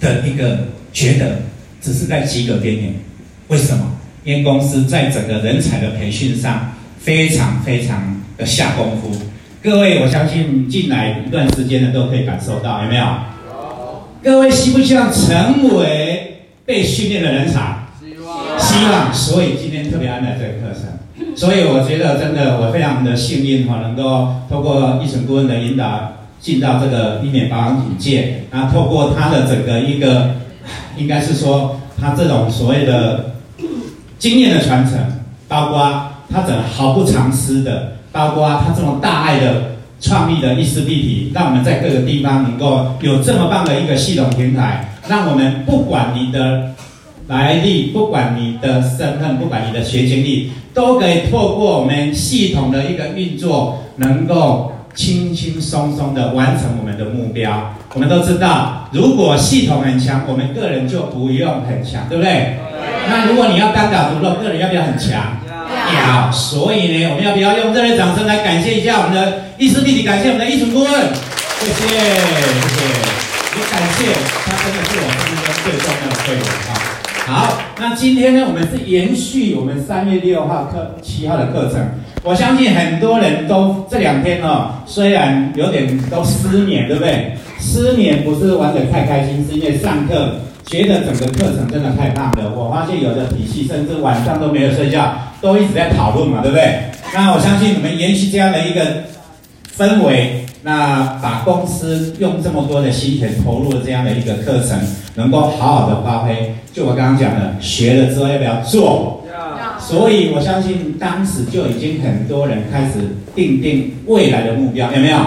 的一个觉得只是在及格边缘。为什么？因为公司在整个人才的培训上非常非常的下功夫。各位，我相信进来一段时间的都可以感受到，有没有？有。各位希不希望成为被训练的人才？希望。希望。所以今天特别安排这个课程。所以我觉得真的我非常的幸运哈，能够透过一成顾问的引导。进到这个医美保养品界，然后透过他的整个一个，应该是说他这种所谓的经验的传承，包括他整毫不藏私的，包括他这种大爱的创立的意识立体，让我们在各个地方能够有这么棒的一个系统平台，让我们不管你的来历，不管你的身份，不管你的学经历，都可以透过我们系统的一个运作，能够。轻轻松松的完成我们的目标。我们都知道，如果系统很强，我们个人就不用很强，对不对？那如果你要单打独斗，个人要不要很强？要。所以呢，我们要不要用热烈掌声来感谢一下我们的意识弟弟，感谢我们的艺术顾问？谢谢，谢谢。也感谢他，真的是我们今天最重要的队友啊。好，那今天呢，我们是延续我们三月六号课、七号的课程。我相信很多人都这两天哦，虽然有点都失眠，对不对？失眠不是玩得太开心，是因为上课觉得整个课程真的太棒了。我发现有的体系甚至晚上都没有睡觉，都一直在讨论嘛，对不对？那我相信你们延续这样的一个氛围，那把公司用这么多的心血投入的这样的一个课程，能够好好的发挥。就我刚刚讲的，学了之后要不要做？所以，我相信当时就已经很多人开始定定未来的目标，有没有？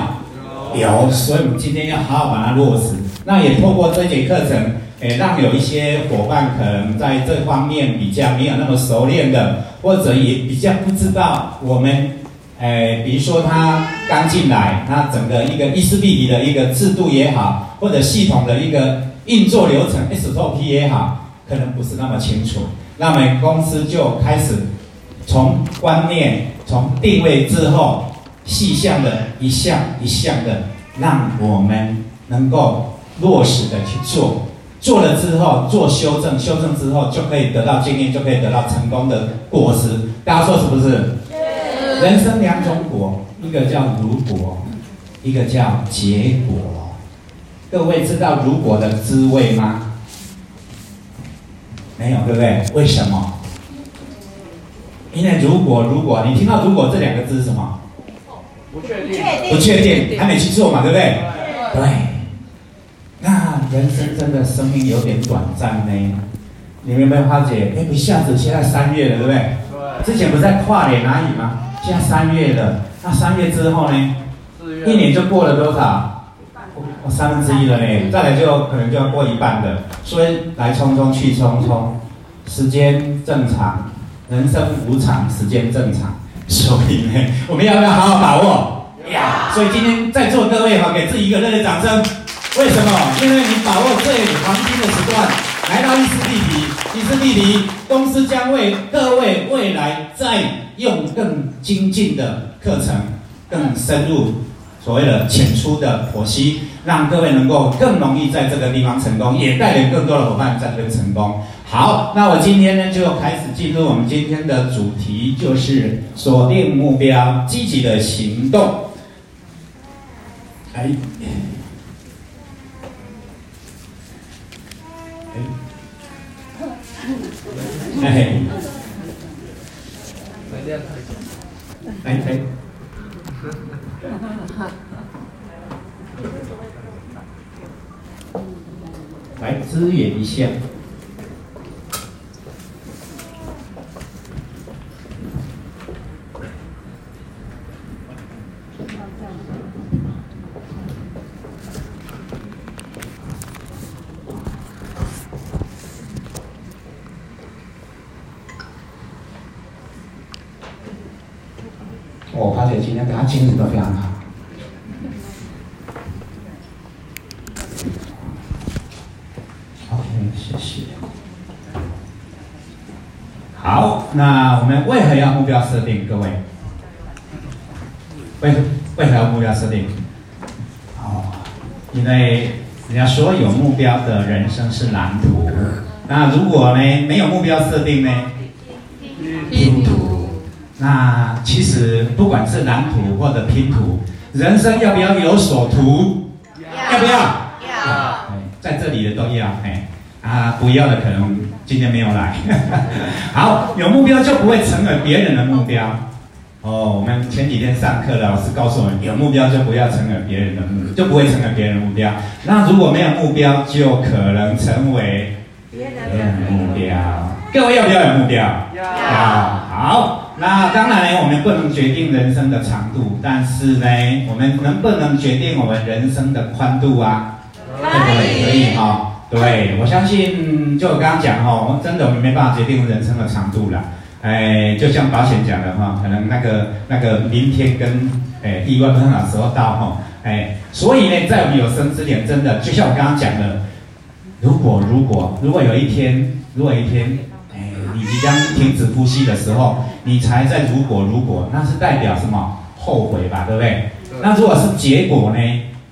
有。所以，我们今天要好好把它落实。那也透过这节课程，诶，让有一些伙伴可能在这方面比较没有那么熟练的，或者也比较不知道我们，诶，比如说他刚进来，那整个一个意识立体的一个制度也好，或者系统的一个运作流程 SOP 也好，可能不是那么清楚。那么公司就开始从观念、从定位之后，细项的一项一项的，让我们能够落实的去做。做了之后做修正，修正之后就可以得到经验，就可以得到成功的果实。大家说是不是？是。人生两种果，一个叫如果，一个叫结果。各位知道如果的滋味吗？没有，对不对？为什么？因为如果如果你听到“如果”这两个字是什么？不确定，不确定，还没去做嘛，对不对？对。对。那人生真的生命有点短暂呢。你们有没有发觉？哎，一下子现在三月了，对不对？对。之前不是在跨年而已吗？现在三月了，那三月之后呢？一年就过了多少？三分之一了呢，再来就可能就要过一半的，所以来匆匆去匆匆，时间正常，人生无常，时间正常，所以呢，我们要不要好好把握？呀，所以今天在座各位哈，给自己一个热烈掌声。为什么？因为你把握最黄金的时段，来到意识立体，意识立体公司将为各位未来再用更精进的课程，更深入。所谓的浅出的剖析，让各位能够更容易在这个地方成功，也带领更多的伙伴在这边成功。好，那我今天呢就开始进入我们今天的主题，就是锁定目标，积极的行动。哎，哎，哎，哎，来支援一下。我发觉今天大家精神都非常好。那我们为何要目标设定？各位，为为何要目标设定？哦，因为人家说有目标的人生是蓝图，那如果呢没有目标设定呢？拼图。那其实不管是蓝图或者拼图，人生要不要有所图？要不要？要。在这里的都要，哎，啊，不要的可能今天没有来。好，有目标就不会成为别人的目标。哦，我们前几天上课，老师告诉我们，有目标就不要成为别人的目标，就不会成为别人的目标。那如果没有目标，就可能成为别人的目标。各位要不要有目标？要。好，那当然呢，我们不能决定人生的长度，但是呢，我们能不能决定我们人生的宽度啊？可以，可以哈。对，我相信，就我刚刚讲哈，真的我们没办法决定人生的长度啦。哎，就像保险讲的哈，可能那个那个明天跟哎意外不知道哪时候到哈，哎，所以呢，在我们有生之年，真的就像我刚刚讲的，如果如果如果有一天，如果有一天，哎，你即将停止呼吸的时候，你才在如果如果，那是代表什么？后悔吧，对不对？那如果是结果呢？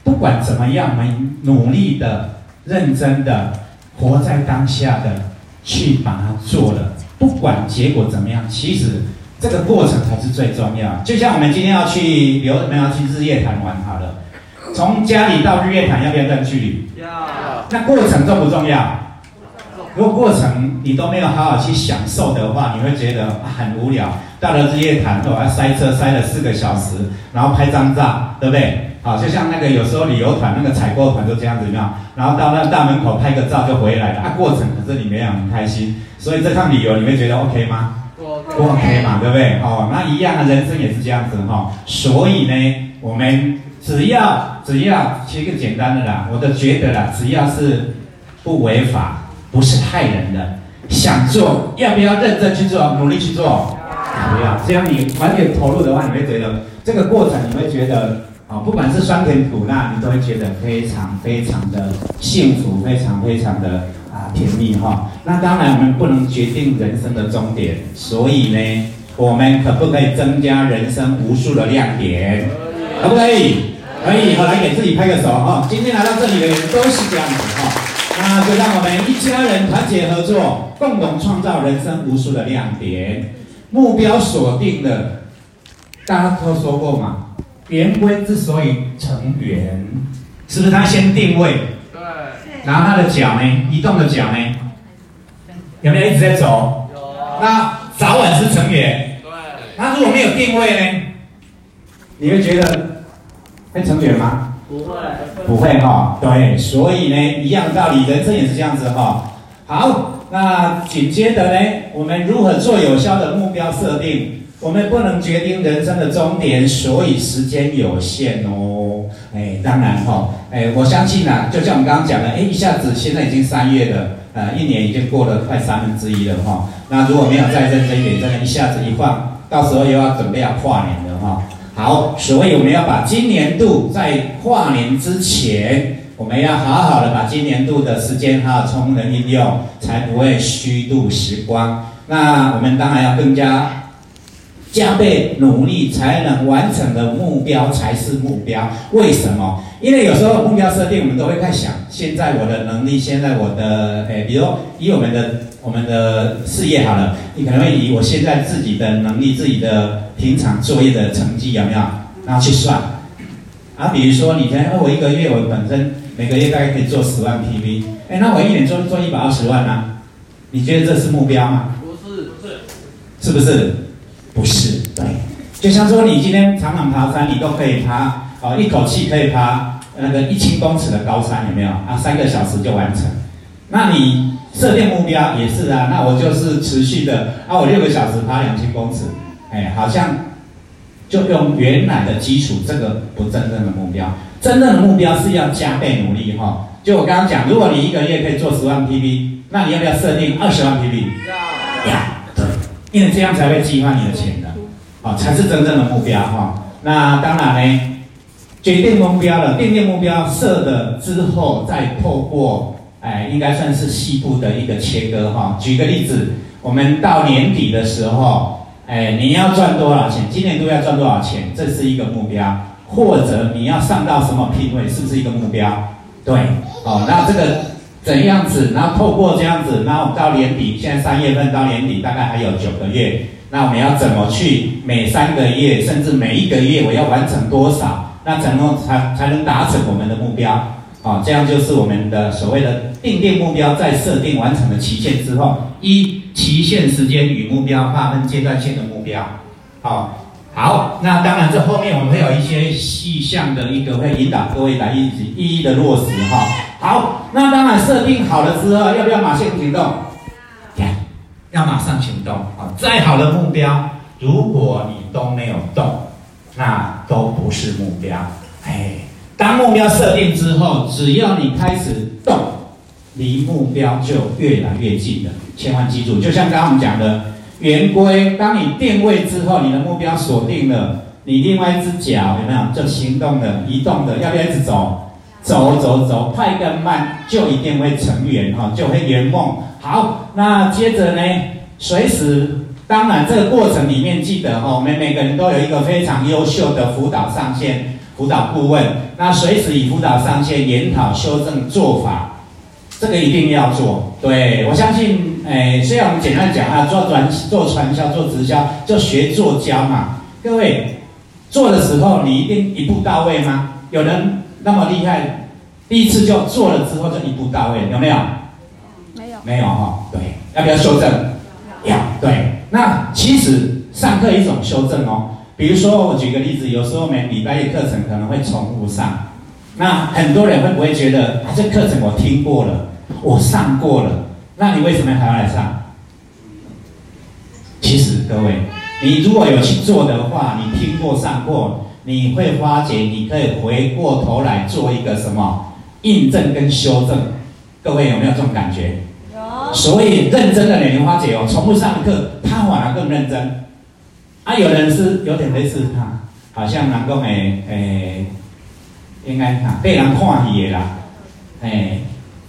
不管怎么样，我们努力的、认真的、活在当下的去把它做了。不管结果怎么样，其实这个过程才是最重要。就像我们今天要去，比如我们要去日月潭玩好了，从家里到日月潭要不要段距离？要。那过程重不重要？如果过程你都没有好好去享受的话，你会觉得很无聊。到了日月潭，我要塞车塞了四个小时，然后拍张照，对不对？好，就像那个有时候旅游团那个采购团都这样子，样，然后到那大门口拍个照就回来了。啊，过程可是你没有很开心，所以这趟旅游你会觉得 OK 吗？不 OK 嘛，对不对？哦，那一样的人生也是这样子哈、哦。所以呢，我们只要只要其实一个简单的啦，我都觉得啦，只要是不违法，不是害人的，想做要不要认真去做，努力去做？不要，只要你完全投入的话，你会觉得这个过程你会觉得。啊，不管是酸甜苦辣，你都会觉得非常非常的幸福，非常非常的啊甜蜜哈。那当然，我们不能决定人生的终点，所以呢，我们可不可以增加人生无数的亮点？可不可以？可以，好，来给自己拍个手哈。今天来到这里的人都是这样子哈。那就让我们一家人团结合作，共同创造人生无数的亮点。目标锁定了，大家都说过嘛？圆规之所以成圆，是不是它先定位？对。然后它的脚呢？移动的脚呢？有没有一直在走？有。那早晚是成圆。对。那如果没有定位呢？你会觉得会成圆吗？不会。不会哈。对。所以呢，一样的道理，人生也是这样子哈。好，那紧接着呢，我们如何做有效的目标设定？我们不能决定人生的终点，所以时间有限哦。哎，当然哈、哦，哎，我相信呐、啊，就像我们刚刚讲的，哎，一下子现在已经三月了，呃，一年已经过了快三分之一了哈、那如果没有再认真一点，真的，一下子一放，到时候又要准备要跨年了哈、好，所以我们要把今年度在跨年之前，我们要好好的把今年度的时间好好充能应用，才不会虚度时光。那我们当然要更加。加倍努力才能完成的目标才是目标。为什么？因为有时候目标设定，我们都会在想，现在我的能力，现在我的，诶，比如以我们的我们的事业好了，你可能会以我现在自己的能力、自己的平常作业的成绩有没有，然后去算。啊，比如说你看，我一个月我本身每个月大概可以做十万 PV，诶，那我一年做做一百二十万呢、啊？你觉得这是目标吗？不是，不是，是不是？不是，对，就像说你今天常常爬山，你都可以爬，哦，一口气可以爬那个一千公尺的高山，有没有？啊，三个小时就完成。那你设定目标也是啊，那我就是持续的，啊，我六个小时爬两千公尺，哎，好像就用原来的基础，这个不真正的目标。真正的目标是要加倍努力哈、哦。就我刚刚讲，如果你一个月可以做十万 PV，那你要不要设定二十万 PV？因为这样才会激发你的潜能，啊，才是真正的目标哈。那当然呢，决定目标了，定定目标设了之后，再透过，哎，应该算是细部的一个切割哈。举个例子，我们到年底的时候，哎，你要赚多少钱？今年度要赚多少钱？这是一个目标，或者你要上到什么品位，是不是一个目标？对，哦，那这个怎样子？然后透过这样子，然后到年底，现在三月份到年底大概还有九个月，那我们要怎么去每三个月，甚至每一个月，我要完成多少？那怎么才才能达成我们的目标？啊，这样就是我们的所谓的定定目标，在设定完成的期限之后，一期限时间与目标划分阶段性的目标。好，好，那当然这后面我们会有一些细项的一个会引导各位来一起一一的落实哈。好，那当然设定好了之后，要不要马上行动？要要马上行动啊！再好的目标，如果你都没有动，那都不是目标。哎。当目标设定之后，只要你开始动，离目标就越来越近了。千万记住，就像刚刚我们讲的圆规，当你定位之后，你的目标锁定了，你另外一只脚有没有就行动了、移动的？要不要一直走？走走走，快跟慢就一定会成圆哈，就会圆梦。好，那接着呢，随时，当然这个过程里面记得哈，我们每个人都有一个非常优秀的辅导上线。辅导顾问，那随时与辅导上线研讨修正做法，这个一定要做。对，我相信，诶，虽然我们简单讲啊，做转做传销做直销就学做教嘛。各位做的时候，你一定一步到位吗？有人那么厉害，第一次就做了之后就一步到位，有没有？没有，没有哈。对，要不要修正？要。对，那其实上课一种修正哦。比如说，我举个例子，有时候我们礼拜一课程可能会重复上，那很多人会不会觉得啊，这课程我听过了，我上过了，那你为什么还要来上？其实各位，你如果有去做的话，你听过上过，你会发觉你可以回过头来做一个什么印证跟修正。各位有没有这种感觉？有。所以认真的人，你发觉哦，从不上的课，他反而更认真。啊，有人是有点类似他，好像人讲诶诶，应该哈被人看戏的啦，诶，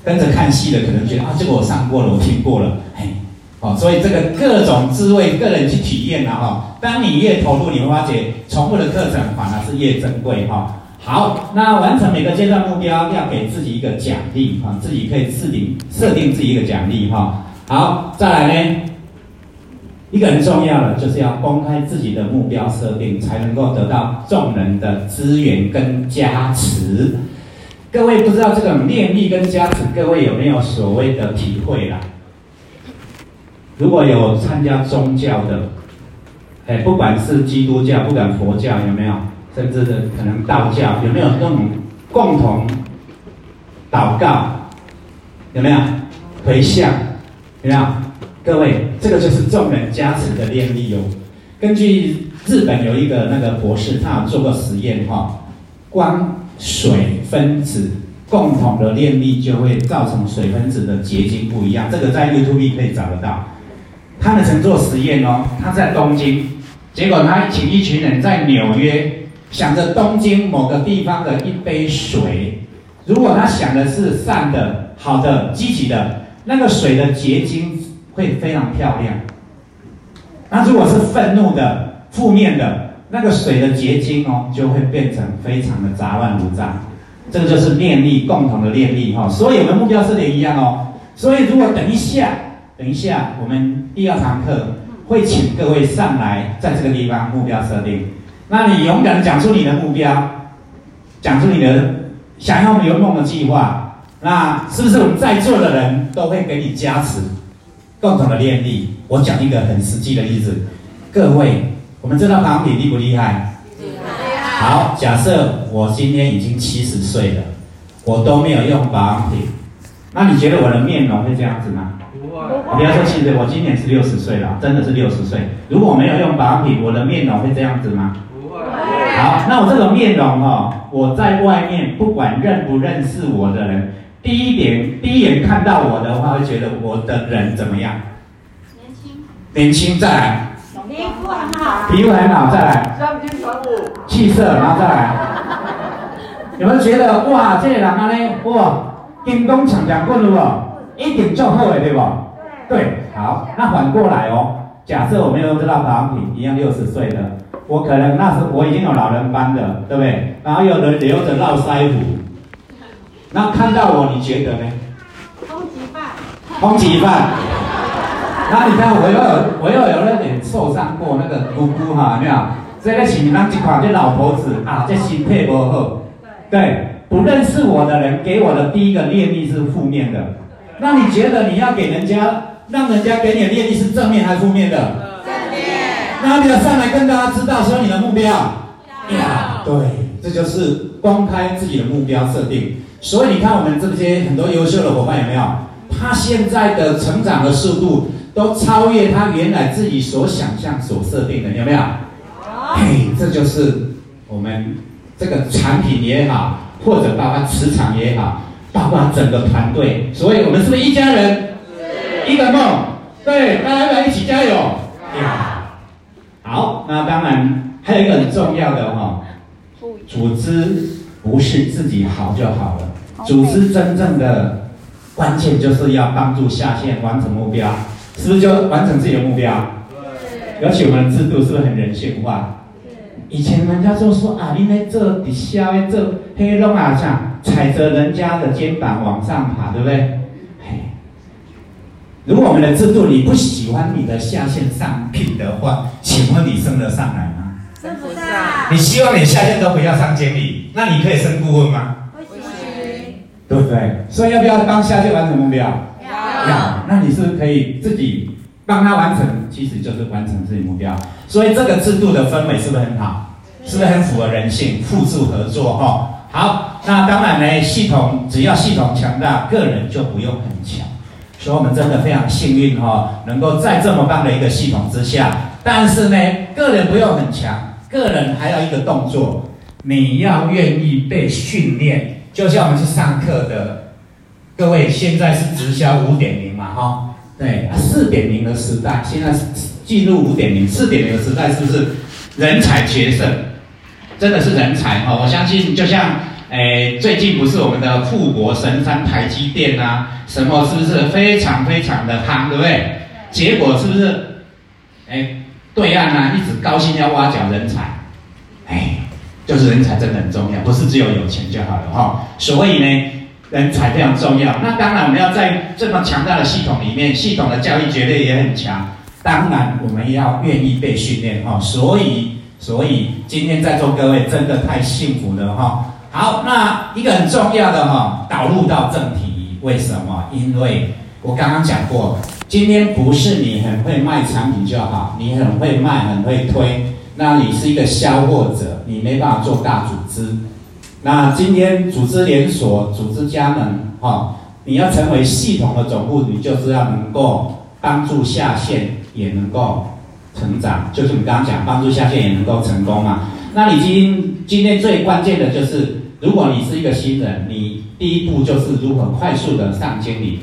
跟着看戏的可能觉得啊，这个我上过了，我听过了，嘿，哦，所以这个各种滋味，个人去体验了哈。当你越投入，你会发觉重复的课程反而是越珍贵哈。好，那完成每个阶段目标，要给自己一个奖励哈，自己可以自定设定自己一个奖励哈。好，再来呢。一个很重要的就是要公开自己的目标设定，才能够得到众人的资源跟加持。各位不知道这个念力跟加持，各位有没有所谓的体会啦？如果有参加宗教的，哎，不管是基督教，不管佛教，有没有？甚至的可能道教，有没有这种共同祷告？有没有？回向？有没有？各位，这个就是众人加持的念力哦。根据日本有一个那个博士，他有做过实验哈，光水分子共同的念力就会造成水分子的结晶不一样。这个在 YouTube 可以找得到。他们曾做实验哦，他在东京，结果他请一群人在纽约，想着东京某个地方的一杯水，如果他想的是善的、好的、积极的，那个水的结晶。会非常漂亮。那如果是愤怒的、负面的，那个水的结晶哦，就会变成非常的杂乱无章。这个就是念力，共同的念力哈。所以我们目标设定一样哦。所以如果等一下，等一下，我们第二堂课会请各位上来，在这个地方目标设定。那你勇敢的讲出你的目标，讲出你的想要圆梦的计划，那是不是我们在座的人都会给你加持？共同的念力，我讲一个很实际的例子。各位，我们这道保养品厉不厉害？厉害。好，假设我今天已经七十岁了，我都没有用保养品，那你觉得我的面容会这样子吗？不会。我不要说七十，我今年是六十岁了，真的是六十岁。如果我没有用保养品，我的面容会这样子吗？不会。好，那我这个面容哦，我在外面不管认不认识我的人。第一点，第一眼看到我的话，会觉得我的人怎么样？年轻。年轻，再来。皮肤很好。皮肤很好，再来。三金全部。气色，然后再来。有没有觉得哇，这个人啊呢，哇，金光闪闪过了不？一点就好的，对不？对。好，那反过来哦，假设我没有用这套保养品，一样六十岁的，我可能那时候我已经有老人斑的，对不对？然后有人留着络腮胡。然后看到我，你觉得呢？通缉犯。通缉犯。然后你看我又有我又有那点受伤过那个姑姑哈，有没有？这个是咱一款这老头子啊，这心态不好。对，不认识我的人给我的第一个念力是负面的。那你觉得你要给人家，让人家给你的业力是正面还是负面的？正面。那你要上来跟大家知道说你的目标。呀，对，这就是公开自己的目标设定。所以你看我们这些很多优秀的伙伴有没有？他现在的成长的速度都超越他原来自己所想象、所设定的，有没有？嘿，这就是我们这个产品也好，或者包括磁场也好，包括整个团队。所以我们是不是一家人？是。一个梦。对，大家要不要一起加油？呀。好，那当然。还有一个很重要的哈，组织不是自己好就好了，组织真正的关键就是要帮助下线完成目标，是不是就完成自己的目标？对。而且我们的制度是不是很人性化？以前人家就说啊，你在这底下，这黑龙啊，像踩着人家的肩膀往上爬，对不对？如果我们的制度你不喜欢你的下线上聘的话，请问你升得上来吗？升不上。你希望你下线都不要上经理，那你可以升顾问吗？不行。对不对？所以要不要帮下线完成目标？要。要。那你是不是可以自己帮他完成？其实就是完成自己目标。所以这个制度的氛围是不是很好？是不是很符合人性？互助合作哈。好，那当然呢，系统只要系统强大，个人就不用很强。所以我们真的非常幸运哈，能够在这么棒的一个系统之下。但是呢，个人不用很强。个人还要一个动作，你要愿意被训练，就像我们去上课的各位，现在是直销五点零嘛，哈，对，四点零的时代，现在是进入五点零，四点零的时代是不是人才决胜？真的是人才哈，我相信就像诶最近不是我们的富国神山台积电啊，什么是不是非常非常的夯，对不对？结果是不是诶？对岸呢，一直高兴要挖角人才，哎，就是人才真的很重要，不是只有有钱就好了哈。所以呢，人才非常重要。那当然，我们要在这么强大的系统里面，系统的教育绝对也很强。当然，我们要愿意被训练哈。所以，所以今天在座各位真的太幸福了哈。好，那一个很重要的哈，导入到正题，为什么？因为我刚刚讲过。今天不是你很会卖产品就好，你很会卖，很会推，那你是一个销货者，你没办法做大组织。那今天组织连锁、组织加盟，哈，你要成为系统的总部，你就是要能够帮助下线也能够成长，就是你刚刚讲帮助下线也能够成功嘛。那你今今天最关键的就是，如果你是一个新人，你第一步就是如何快速的上经理。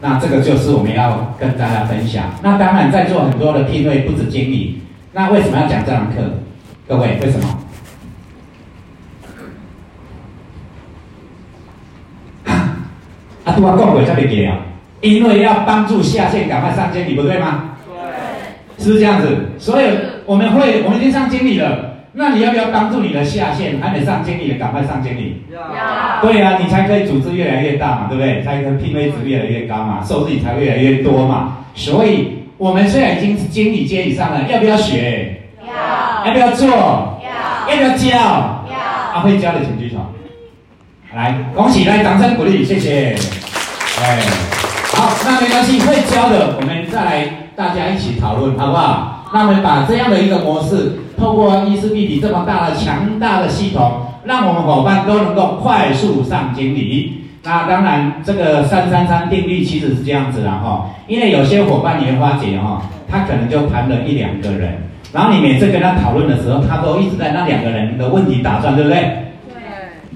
那这个就是我们要跟大家分享。那当然，在座很多的聘位不止经理。那为什么要讲这堂课？各位，为什么？啊，都要共轨这里给啊，因为要帮助下线赶快上经理，不对吗？对。是不是这样子？所以我们会，我们已经上经理了。那你要不要帮助你的下线还没上经理的赶快上经理？要。对呀、啊，你才可以组织越来越大嘛，对不对？才可以聘位值越来越高嘛，收入才会越来越多嘛。所以，我们虽然已经是经理阶以上了，要不要学？要。要不要做？要。要不要教？要。啊，会教的请举手。来，恭喜，来，掌声鼓励，谢谢。哎，好，那没关系，会教的，我们再来大家一起讨论，好不好？那我们把这样的一个模式。透过伊思碧媞这么大的强大的系统，让我们伙伴都能够快速上经理。那当然，这个三三三定律其实是这样子的哈，因为有些伙伴你会发觉哈，他可能就谈了一两个人，然后你每次跟他讨论的时候，他都一直在那两个人的问题打转，对不对？对。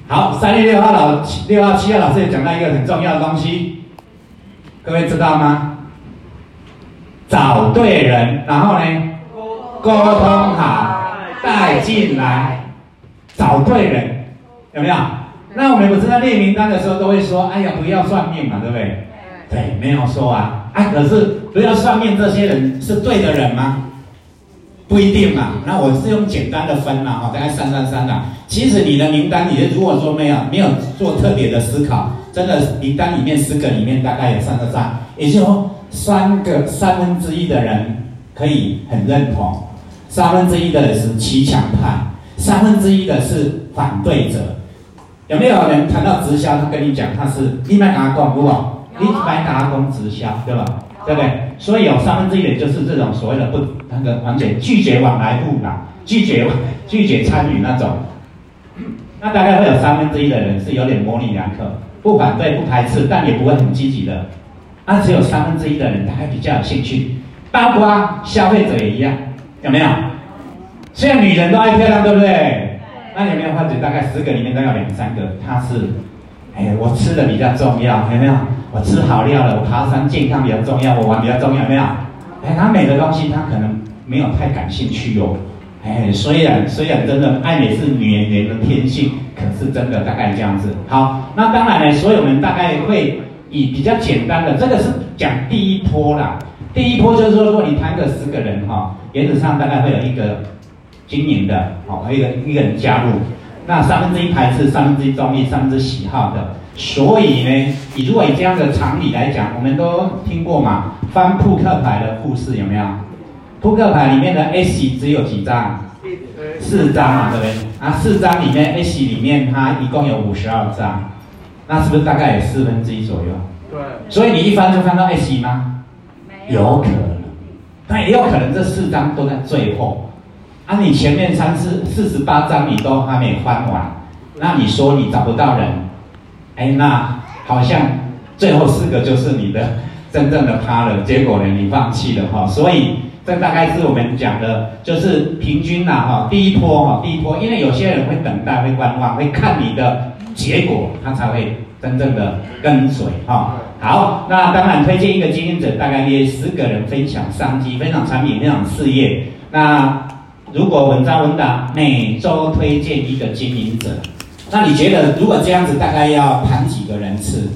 好，三月六号老六号七号老师也讲到一个很重要的东西，各位知道吗？找对人，然后呢，沟通好。带进来，找对人，有没有？那我们不是在列名单的时候都会说，哎呀，不要算命嘛，对不对？对，没有说啊。啊，可是不要算命这些人是对的人吗？不一定嘛。那我是用简单的分嘛，哈，大概三三三的。其实你的名单里面，如果说没有没有做特别的思考，真的名单里面十个里面大概有三个三，也就是说三个三分之一的人可以很认同，三分之一的人是骑墙派，三分之一的是反对者。有没有人谈到直销，他跟你讲他是你买打工，不好，你买哪工直销，对吧？对不对？所以有三分之一的就是这种所谓的不那个完全拒绝往来互动，拒绝拒绝参与那种。那大概会有三分之一的人是有点模棱两可，不反对不排斥，但也不会很积极的。那只有三分之一的人他还比较有兴趣，包括消费者也一样，有没有？虽然女人都爱漂亮，对不对？那有没有发觉大概十个里面都有两三个，他是，哎，我吃的比较重要，有没有？我吃好料了，我爬山健康比较重要，我玩比较重要，有没有？哎，她美的东西他可能没有太感兴趣哟。哎，虽然虽然真的爱美是女人的天性，可是真的大概这样子。好，那当然呢，所以我们大概会以比较简单的，这个是讲第一波啦。第一波就是说，如果你谈个十个人哈，原则上大概会有一个。经营的，好，还有一个一个人加入，那三分之一排斥，三分之一中意，三分之一喜好的，所以呢，你如果以这样的常理来讲，我们都听过嘛，翻扑克牌的故事有没有？扑克牌里面的 S 只有几张？四张嘛，对不对？啊，四张里面 S 里面它一共有五十二张，那是不是大概有四分之一左右？对。所以你一翻就翻到 S 吗？没有。有可能，但也有可能这四张都在最后。啊，你前面三四四十八张你都还没翻完，那你说你找不到人，哎，那好像最后四个就是你的真正的他了。结果呢，你放弃了哈。所以这大概是我们讲的，就是平均呐哈。第一波哈，第一波，因为有些人会等待，会观望，会看你的结果，他才会真正的跟随哈。好，那当然推荐一个经营者，大概约十个人分享商机，分享产品，分享事业，那。如果稳扎稳打，每周推荐一个经营者，那你觉得如果这样子大概要谈几个人次？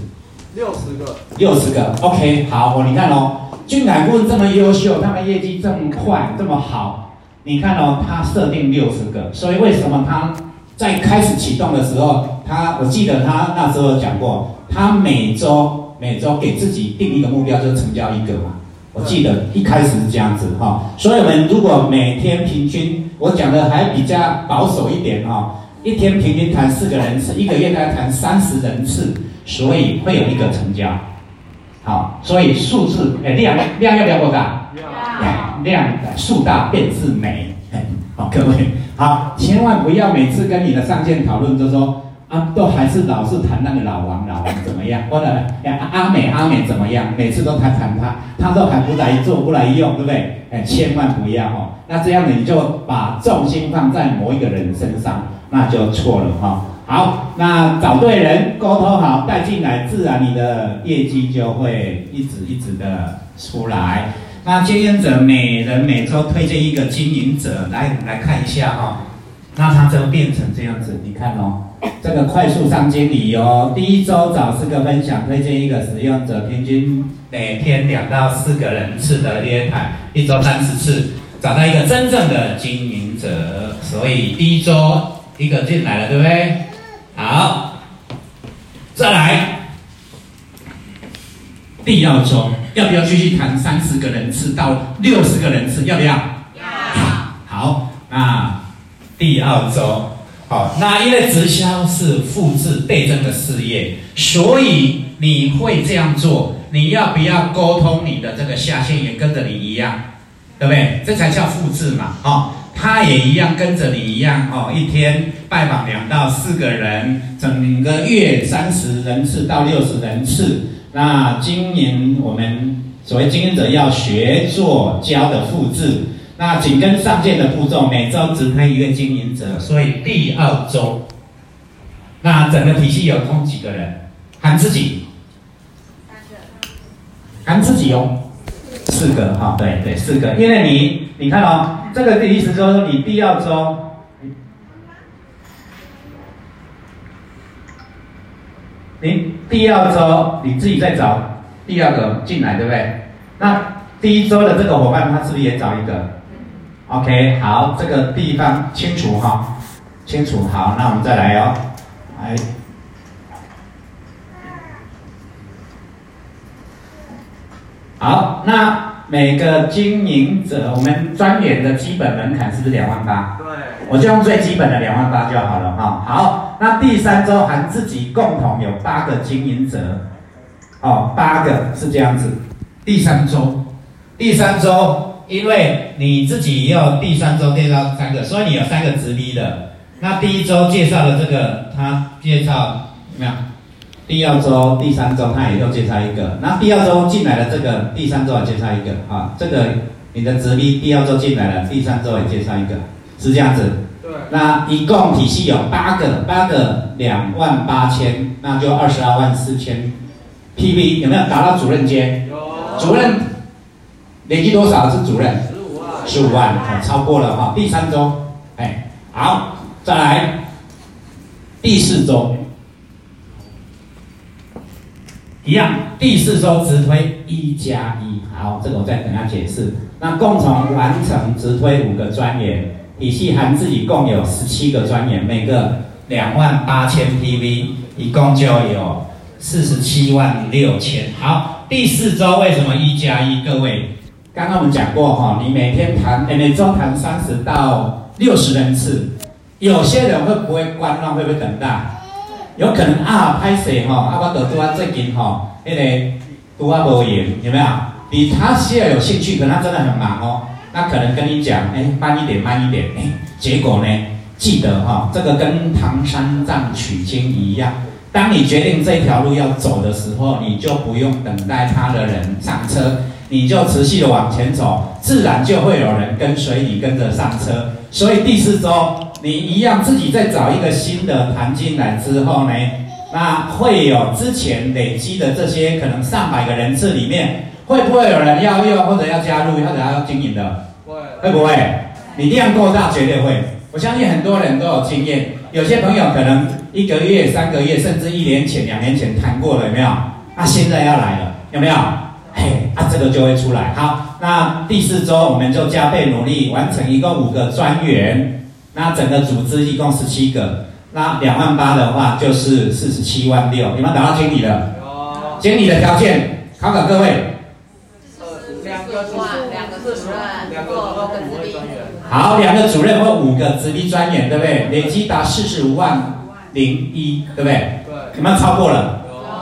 六十个。六十个，OK，好，我你看哦，俊凯顾问这么优秀，他们业绩这么快，这么好，你看哦，他设定六十个，所以为什么他在开始启动的时候，他我记得他那时候有讲过，他每周每周给自己定一个目标，就成交一个嘛。我记得一开始是这样子哈，所以我们如果每天平均，我讲的还比较保守一点哈，一天平均谈四个人次，一个月大概谈三十人次，所以会有一个成交。好，所以数字哎量量要不要多大？量量数大便是美。好，各位好，千万不要每次跟你的上线讨论就说。啊，都还是老是谈那个老王，老王怎么样？或者呀，阿美，阿美怎么样？每次都谈谈他，他都还不来做，不来用，对不对？哎，千万不要哦。那这样你就把重心放在某一个人身上，那就错了哈。好，那找对人，沟通好，带进来，自然你的业绩就会一直一直的出来。那经营者每人每周推荐一个经营者来来看一下哈。那他就变成这样子，你看哦。这个快速上经理哦，第一周找四个分享，推荐一个使用者，平均每天两到四个人次的约谈，一周三十次，找到一个真正的经营者。所以第一周一个进来了，对不对？好，再来，第二周要不要继续谈三十个人次到六十个人次？要不要？要。好，那第二周。好，那因为直销是复制倍增的事业，所以你会这样做。你要不要沟通你的这个下线也跟着你一样，对不对？这才叫复制嘛。哦，他也一样跟着你一样。哦，一天拜访两到四个人，整个月三十人次到六十人次。那经营我们所谓经营者要学做教的复制。那紧跟上线的步骤，每周只推一个经营者，所以第二周，那整个体系有空几个人？含自己，三个，含自己哦，四个哈，对对，四个，因为你你看哦，这个意思就是说，你第二周，你第二周你自己再找第二个进来，对不对？那第一周的这个伙伴，他是不是也找一个？OK，好，这个地方清楚哈，清楚。好，那我们再来哦，来，好，那每个经营者，我们专员的基本门槛是不是两万八？对，我就用最基本的两万八就好了哈。好，那第三周含自己共同有八个经营者，哦，八个是这样子。第三周，第三周。因为你自己要第三周介绍三个，所以你有三个直逼的。那第一周介绍的这个，他介绍有没有？第二周、第三周他也要介绍一个。那第二周进来的这个，第三周也介绍一个啊。这个你的直逼第二周进来了，第三周也介绍一个，是这样子。对。那一共体系有八个，八个两万八千，那就二十二万四千 PV，有没有达到主任阶？有。主任。累计多少是主任？十五万，十五万，哦，超过了哈。第三周，哎，好，再来第四周，一样，第四周直推一加一，好，这个我再等下解释。那共同完成直推五个专员，体系含自己共有十七个专员，每个两万八千 PV，一共就有四十七万六千。好，第四周为什么一加一？各位。刚刚我们讲过哈，你每天谈，每周谈三十到六十人次，有些人会不会观望，会不会等待？有可能啊，拍谁哈？阿巴德多啊，最近哈，那个读啊无闲，有没有？比他需要有兴趣，可能他真的很忙哦。那可能跟你讲，哎，慢一点，慢一点，哎，结果呢？记得哈，这个跟唐三藏取经一样，当你决定这条路要走的时候，你就不用等待他的人上车。你就持续的往前走，自然就会有人跟随你跟着上车。所以第四周你一样自己再找一个新的盘进来之后呢，那会有之前累积的这些可能上百个人次里面，会不会有人要用或者要加入或者要经营的？会，会不会？你量够大，绝对会。我相信很多人都有经验，有些朋友可能一个月、三个月，甚至一年前、两年前谈过了，有没有？那、啊、现在要来了，有没有？嘿，啊，这个就会出来。好，那第四周我们就加倍努力，完成一共五个专员。那整个组织一共十七个，那两万八的话就是四十七万六。有没有达到经理了？有。经理的条件，考考各位。两个主任，两个主任，两个主任，好，两个主任或五个直逼专员，对不对？累积达四十五万零一，对不对？对。有没有超过了？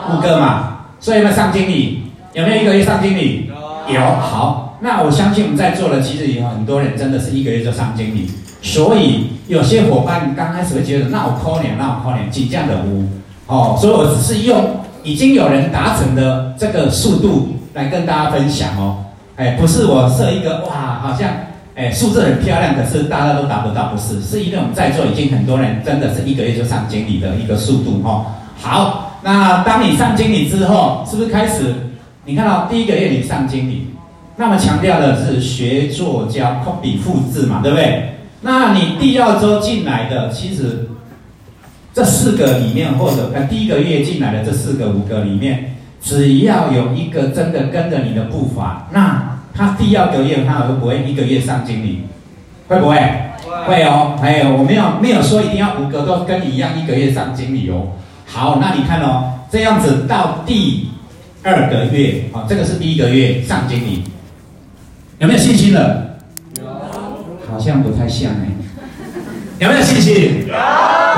有。五个嘛，所以有没有上经理？有没有一个月上经理？有，好，那我相信我们在座的其实有很多人真的是一个月就上经理，所以有些伙伴刚开始会觉得那我扣脸，那我扣脸，紧张的无哦，所以我只是用已经有人达成的这个速度来跟大家分享哦，哎，不是我设一个哇，好像哎数字很漂亮，可是大家都达不到，不是，是因为我们在座已经很多人真的是一个月就上经理的一个速度哦。好，那当你上经理之后，是不是开始？你看到第一个月你上经理，那么强调的是学做教，copy 复制嘛，对不对？那你第二周进来的，其实这四个里面，或者呃第一个月进来的这四个五个里面，只要有一个真的跟着你的步伐，那他第二个月他会不会一个月上经理？会不会？会哦。还有我没有没有说一定要五个都跟你一样一个月上经理哦。好，那你看哦，这样子到第。二个月，哦，这个是第一个月上经理，有没有信心了？有，好像不太像哎，有没有信心？有，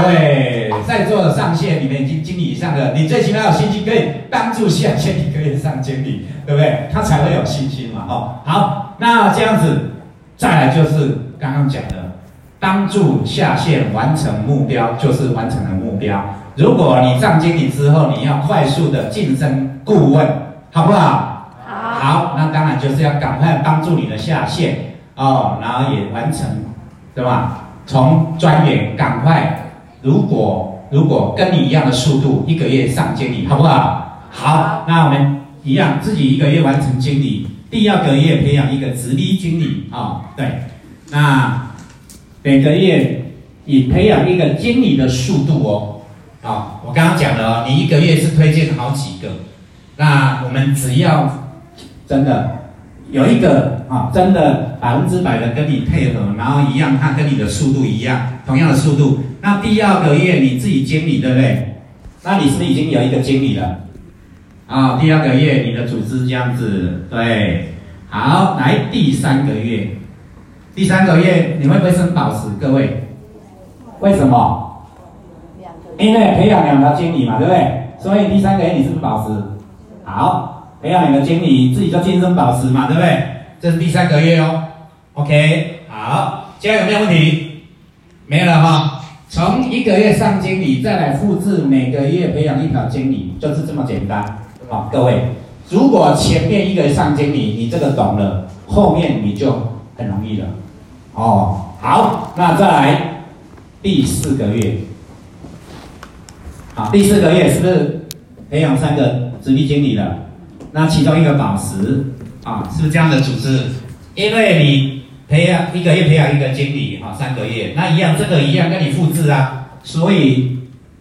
对，在座的上线里面已经经理以上的，你最起码有信心可以帮助下线一个月上经理，对不对？他才会有信心嘛，哦，好，那这样子，再来就是刚刚讲的，帮助下线完成目标，就是完成了目标。如果你上经理之后，你要快速的晋升顾问，好不好？好。好，那当然就是要赶快帮助你的下线哦，然后也完成，对吧？从专员赶快，如果如果跟你一样的速度，一个月上经理，好不好？好。那我们一样，自己一个月完成经理，第二个月培养一个直逼经理啊、哦。对。那每个月你培养一个经理的速度哦。啊，我刚刚讲了，你一个月是推荐好几个，那我们只要真的有一个啊，真的百分之百的跟你配合，然后一样，他跟你的速度一样，同样的速度。那第二个月你自己经理，对不对？那你是不是已经有一个经理了？啊，第二个月你的组织这样子，对。好，来第三个月，第三个月你会不会升宝石？各位，为什么？因为培养两条经理嘛，对不对？所以第三个月你是不是宝石？好，培养两个经理，自己就晋升宝石嘛，对不对？这是第三个月哦。OK，好，现在有没有问题？没有了哈。从一个月上经理，再来复制每个月培养一条经理，就是这么简单。好，各位，如果前面一个月上经理，你这个懂了，后面你就很容易了。哦，好，那再来第四个月。好，第四个月是不是培养三个直隶经理了？那其中一个宝石啊，是不是这样的组织？因为你培养一个月培养一个经理，好，三个月，那一样，这个一样跟你复制啊。所以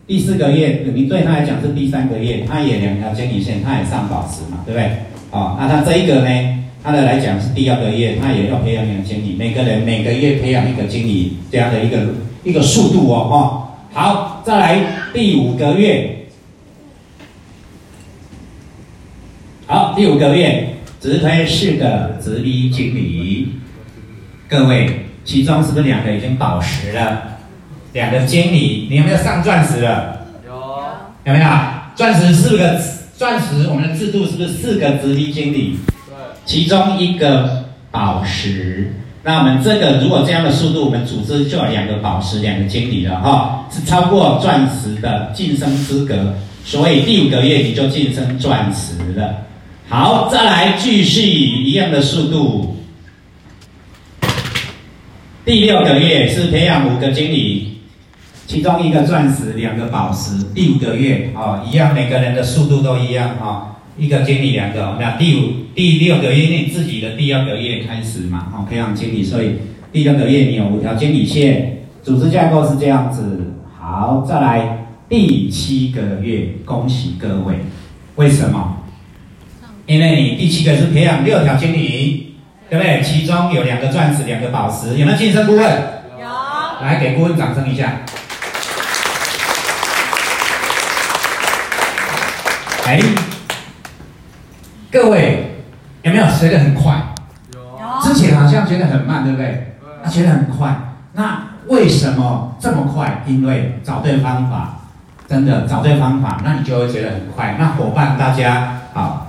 第四个月，你对他来讲是第三个月，他也两条经理线，他也上宝石嘛，对不对？好，那他这一个呢，他的来讲是第二个月，他也要培养两个经理，每个人每个月培养一个经理这样的一个一个速度哦，哈。好，再来第五个月。好，第五个月直推四个直逼经理。各位，其中是不是两个已经宝石了？两个经理，你有没有上钻石了？有。有没有？钻石四个，钻石我们的制度是不是四个直逼经理？对。其中一个宝石。那我们这个如果这样的速度，我们组织就有两个宝石，两个经理了哈，是超过钻石的晋升资格，所以第五个月你就晋升钻石了。好，再来继续一样的速度。第六个月是培养五个经理，其中一个钻石，两个宝石。第五个月啊，一样，每个人的速度都一样啊。一个经理两个，那第五、第六个月你自己的第二个月开始嘛，哦，培养经理，所以第六个月你有五条经理线，组织架构是这样子。好，再来第七个月，恭喜各位，为什么？因为你第七个是培养六条经理，对不对？其中有两个钻石，两个宝石，有没有晋升顾问？有。来，给顾问掌声一下。哎。各位有没有学得很快？有。之前好像觉得很慢，对不对？他学得很快。那为什么这么快？因为找对方法，真的找对方法，那你就会觉得很快。那伙伴大家好，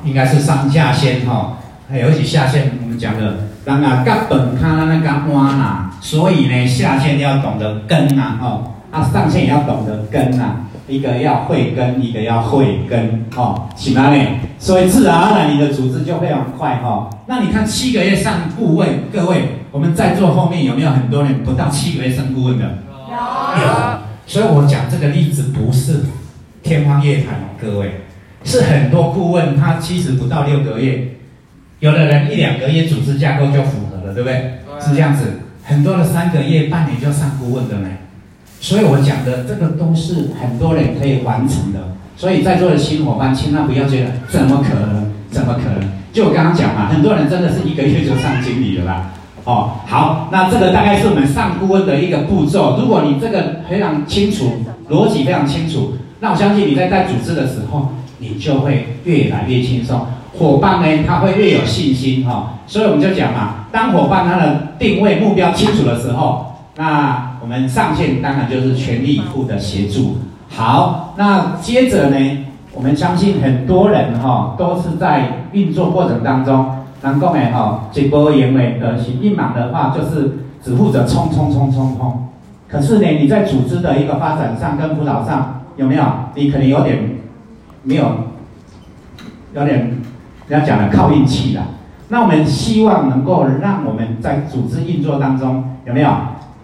应该是上下线哈，还有一起下线。我们讲的，让啊杠本卡那个弯呐，所以呢下线要懂得跟呐，哦，啊上线也要懂得跟呐。一个要会跟，一个要会跟，哦，行吗？呢，所以自然而然你的组织就非常快，哈、哦。那你看七个月上顾问，各位，我们在座后面有没有很多人不到七个月升顾问的？有。有。所以我讲这个例子不是天方夜谭哦，各位，是很多顾问他其实不到六个月，有的人一两个月组织架构就符合了，对不对？是这样子，很多的三个月、半年就上顾问的呢。所以我讲的这个都是很多人可以完成的，所以在座的新伙伴千万不要觉得怎么可能，怎么可能？就我刚刚讲嘛，很多人真的是一个月就上经理了啦。哦，好，那这个大概是我们上顾问的一个步骤。如果你这个非常清楚，逻辑非常清楚，那我相信你在带组织的时候，你就会越来越轻松。伙伴呢，他会越有信心哈、哦。所以我们就讲嘛，当伙伴他的定位目标清楚的时候。那我们上线当然就是全力以赴的协助。好，那接着呢，我们相信很多人哈都是在运作过程当中，能够呢哈这波因为的是一忙的话，就是只负责冲冲冲冲冲。可是呢，你在组织的一个发展上跟辅导上有没有？你可能有点没有，有点要讲的靠运气了。那我们希望能够让我们在组织运作当中有没有？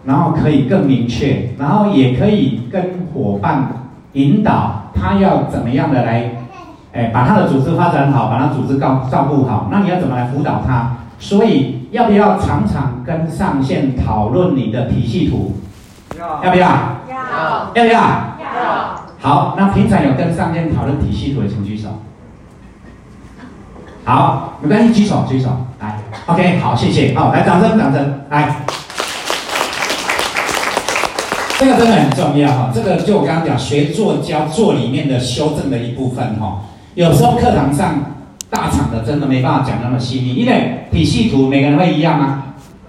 然后可以更明确，然后也可以跟伙伴引导他要怎么样的来，哎，把他的组织发展好，把他组织照照顾好。那你要怎么来辅导他？所以要不要常常跟上线讨论你的体系图？要，要不要？要，要不要？要。好，那平常有跟上线讨论体系图的，请举手。好，没关系，举手举手来。OK，好，谢谢。好，来，掌声，掌声，来。这个真的很重要哈，这个就我刚刚讲学做教做里面的修正的一部分哈。有时候课堂上大场的真的没办法讲那么细腻，因为体系图每个人会一样吗？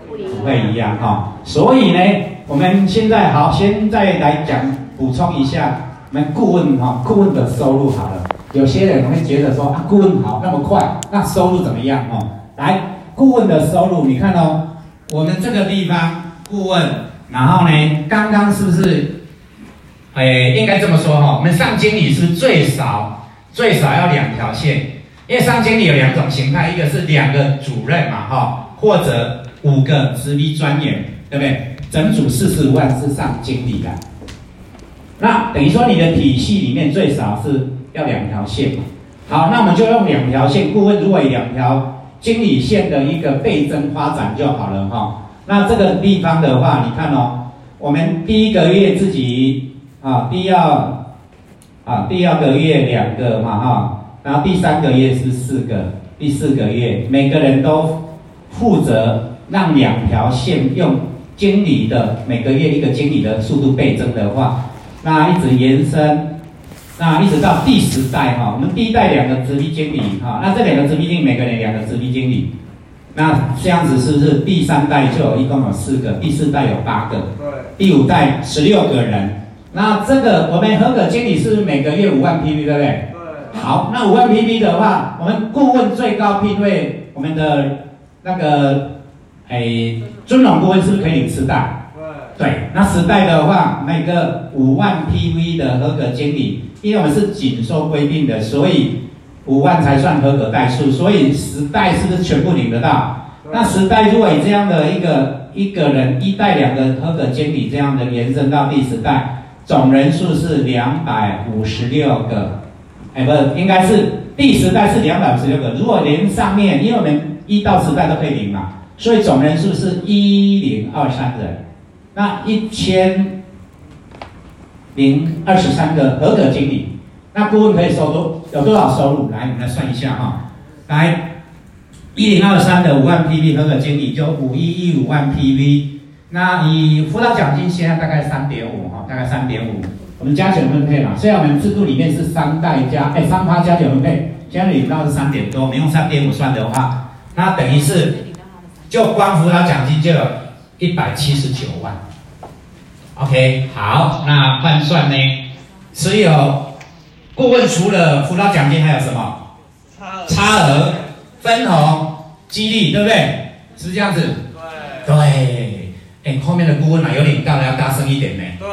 不会一样哈。所以呢，我们现在好，现在来讲补充一下，我们顾问哈，顾问的收入好了。有些人会觉得说啊，顾问好那么快，那收入怎么样哦？来，顾问的收入，你看哦，我们这个地方顾问。然后呢，刚刚是不是，哎，应该这么说哈，我们上经理是最少最少要两条线，因为上经理有两种形态，一个是两个主任嘛哈，或者五个执笔专员，对不对？整组四十五万是上经理的，那等于说你的体系里面最少是要两条线嘛。好，那我们就用两条线，顾问如果两条经理线的一个倍增发展就好了哈。那这个地方的话，你看哦，我们第一个月自己啊，第二啊，第二个月两个嘛哈，然后第三个月是四个，第四个月每个人都负责让两条线用经理的每个月一个经理的速度倍增的话，那一直延伸，那一直到第十代哈，我们第一代两个直隶经理哈，那这两个直隶经理每个人两个直隶经理。那这样子是不是第三代就有一共有四个，第四代有八个，对，第五代十六个人。那这个我们合格经理是不是每个月五万 PV，对不对？对。好，那五万 PV 的话，我们顾问最高聘位，我们的那个哎尊荣顾问是不是可以领四代？对。那十代的话，每个五万 PV 的合格经理，因为我们是紧收规定的，所以。五万才算合格代数，所以十代是不是全部领得到？那十代如果以这样的一个一个人一代两个合格经理这样的延伸到第十代，总人数是两百五十六个，哎，不，应该是第十代是两百五十六个。如果连上面，因为我们一到十代都可以领嘛，所以总人数是一零二三人，那一千零二十三个合格经理。那顾问可以收多有多少收入？来，我们来算一下哈。来，一零二三的五万 PV 合格经理就五一一五万 PV。那你辅导奖金现在大概三点五哈，大概三点五。我们加减分配嘛，虽然我们制度里面是三代加哎三趴加减分配，现在领到是三点多，我们用三点五算的话，那等于是就光辅导奖金就有一百七十九万。OK，好，那换算呢，只有。顾问除了辅导奖金还有什么？差额、分红、激励，对不对？是这样子。对。对。哎，后面的顾问啊，有领到的要大声一点呢。对。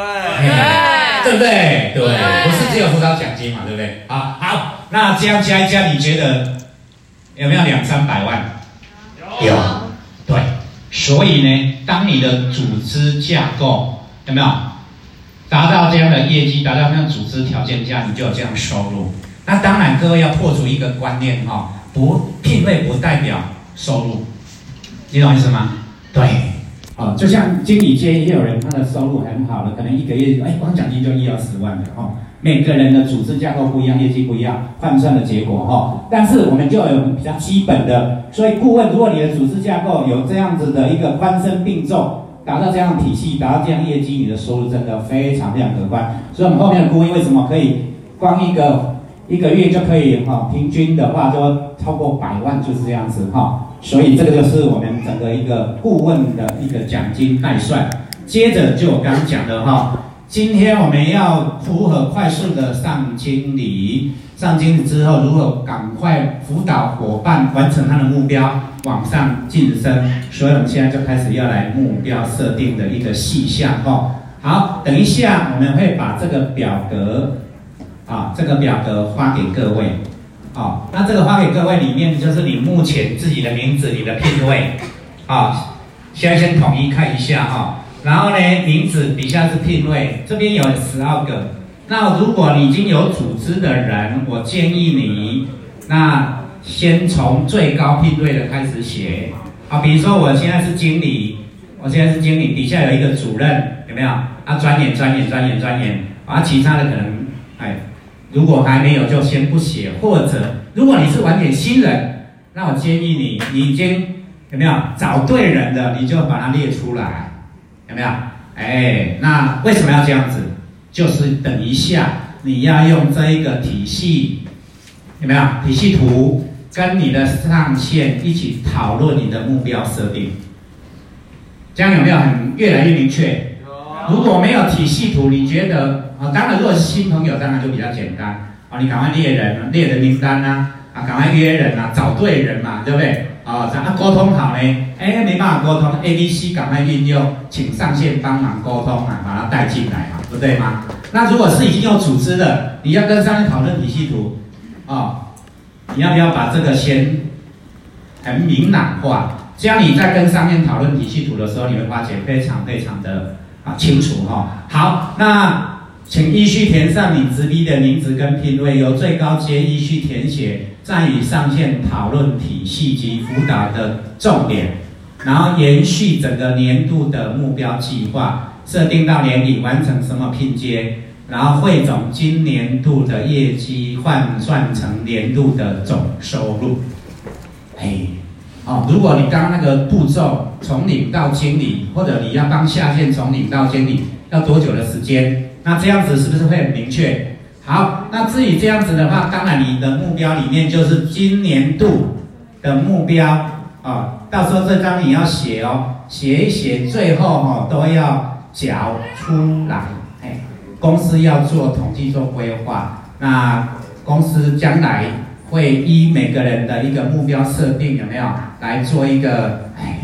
对不对？对。不是只有辅导奖金嘛，对不对？啊，好，那这样加一加，你觉得有没有两三百万？有。有。所以呢，当你的组织架构有没有？达到这样的业绩，达到这样组织条件下，你就有这样收入。那当然，各位要破除一个观念哈，不聘位不代表收入，你懂意思吗？对，啊，就像经理界也有人他的收入很好的，可能一个月哎，光奖金就一二十万的哈。每个人的组织架构不一样，业绩不一样，换算的结果哈。但是我们就有比较基本的，所以顾问，如果你的组织架构有这样子的一个宽身并重。达到这样体系，达到这样业绩，你的收入真的非常非常可观。所以，我们后面的顾问为什么可以光一个一个月就可以哈，平均的话就超过百万，就是这样子哈。所以，这个就是我们整个一个顾问的一个奖金概算。接着就我刚刚讲的哈，今天我们要如何快速的上经理，上经理之后如何赶快辅导伙伴完成他的目标。往上晋升，所以我们现在就开始要来目标设定的一个细项哈。好，等一下我们会把这个表格，啊，这个表格发给各位，啊，那这个发给各位里面就是你目前自己的名字、你的聘位，啊，现在先统一看一下哈。然后呢，名字底下是聘位，这边有十二个。那如果你已经有组织的人，我建议你那。先从最高聘位的开始写，好，比如说我现在是经理，我现在是经理，底下有一个主任，有没有？啊，专员、专员、专员、专员，啊，其他的可能，如果还没有就先不写，或者如果你是完全新人，那我建议你，你已经有没有？找对人的，你就把它列出来，有没有？哎，那为什么要这样子？就是等一下你要用这一个体系，有没有？体系图跟你的上线一起讨论你的目标设定，这样有没有很越来越明确？如果没有体系图，你觉得啊？当然，如果是新朋友，当然就比较简单啊。你赶快列人，列人名单啊，啊，赶快约人啊，找对人嘛，对不对？啊，这样啊，沟通好呢，哎，没办法沟通，A、B、C 赶快运用，请上线帮忙沟通啊，把它带进来嘛，不对吗？那如果是已经有组织的，你要跟上面讨论体系图啊，你要不要把这个先很明朗化？这样你在跟上面讨论体系图的时候，你会发现非常非常的。啊，清楚哈、哦。好，那请依序填上你直逼的名字跟聘位，由最高阶依序填写，再与上线讨论体系及辅导的重点，然后延续整个年度的目标计划，设定到年底完成什么拼接，然后汇总今年度的业绩换算成年度的总收入。哎。哦，如果你刚那个步骤从领到经理，或者你要帮下线从领到经理，要多久的时间？那这样子是不是会很明确？好，那至于这样子的话，当然你的目标里面就是今年度的目标啊、到时候这张你要写哦，写一写，最后哦都要缴出来。哎，公司要做统计做规划，那公司将来。会依每个人的一个目标设定有没有来做一个哎，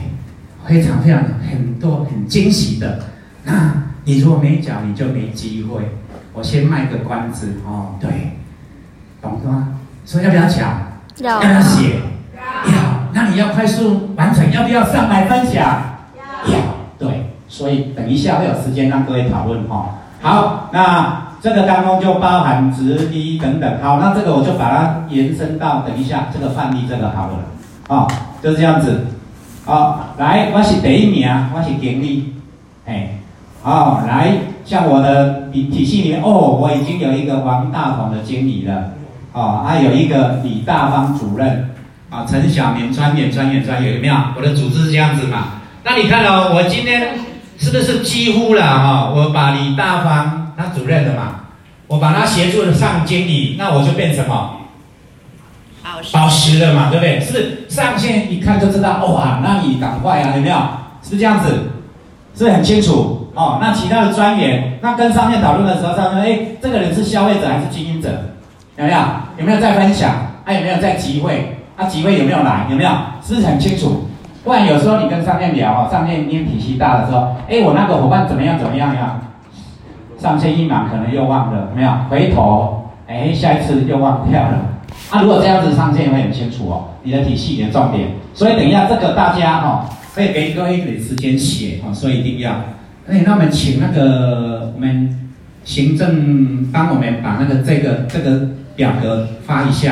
非常非常很多很惊喜的。那你如果没讲，你就没机会。我先卖个关子哦，对，懂吗？所以要不要缴？要。要写？要。那你要快速完成，要不要上来分享？要。要。对，所以等一下会有时间让各位讨论哦。好，那。这个当中就包含直低等等，好，那这个我就把它延伸到等一下这个范例，这个好了，哦，就是这样子，哦，来，我是第一名，我是经理，哎，哦，来，像我的体体系里面，哦，我已经有一个王大同的经理了，哦，还有一个李大方主任，啊、陈小明专员专员专员有没有？我的组织是这样子嘛？那你看哦，我今天是不是几乎了哈、我把李大方。他主任的嘛，我把他协助上经理，那我就变什么？宝石，宝石的嘛，对不对？是上线一看就知道，哇，那你赶快啊，有没有？是不是这样子？是不是很清楚？哦，那其他的专员，那跟上面讨论的时候，上面说，哎，这个人是消费者还是经营者？有没有？有没有在分享？还、啊、有没有在集会？啊，集会有没有来？有没有？是不是很清楚？不然有时候你跟上面聊啊，上面因为体系大的时候，哎，我那个伙伴怎么样？怎么样呀？上线一满，可能又忘了，没有回头，哎，下一次又忘掉了。啊，如果这样子上线会很清楚哦，你的体系、你的重点。所以等一下这个大家哈、哦，可以给各位一点时间写哦，所以一定要。哎，那我们请那个我们行政帮我们把那个这个这个表格发一下。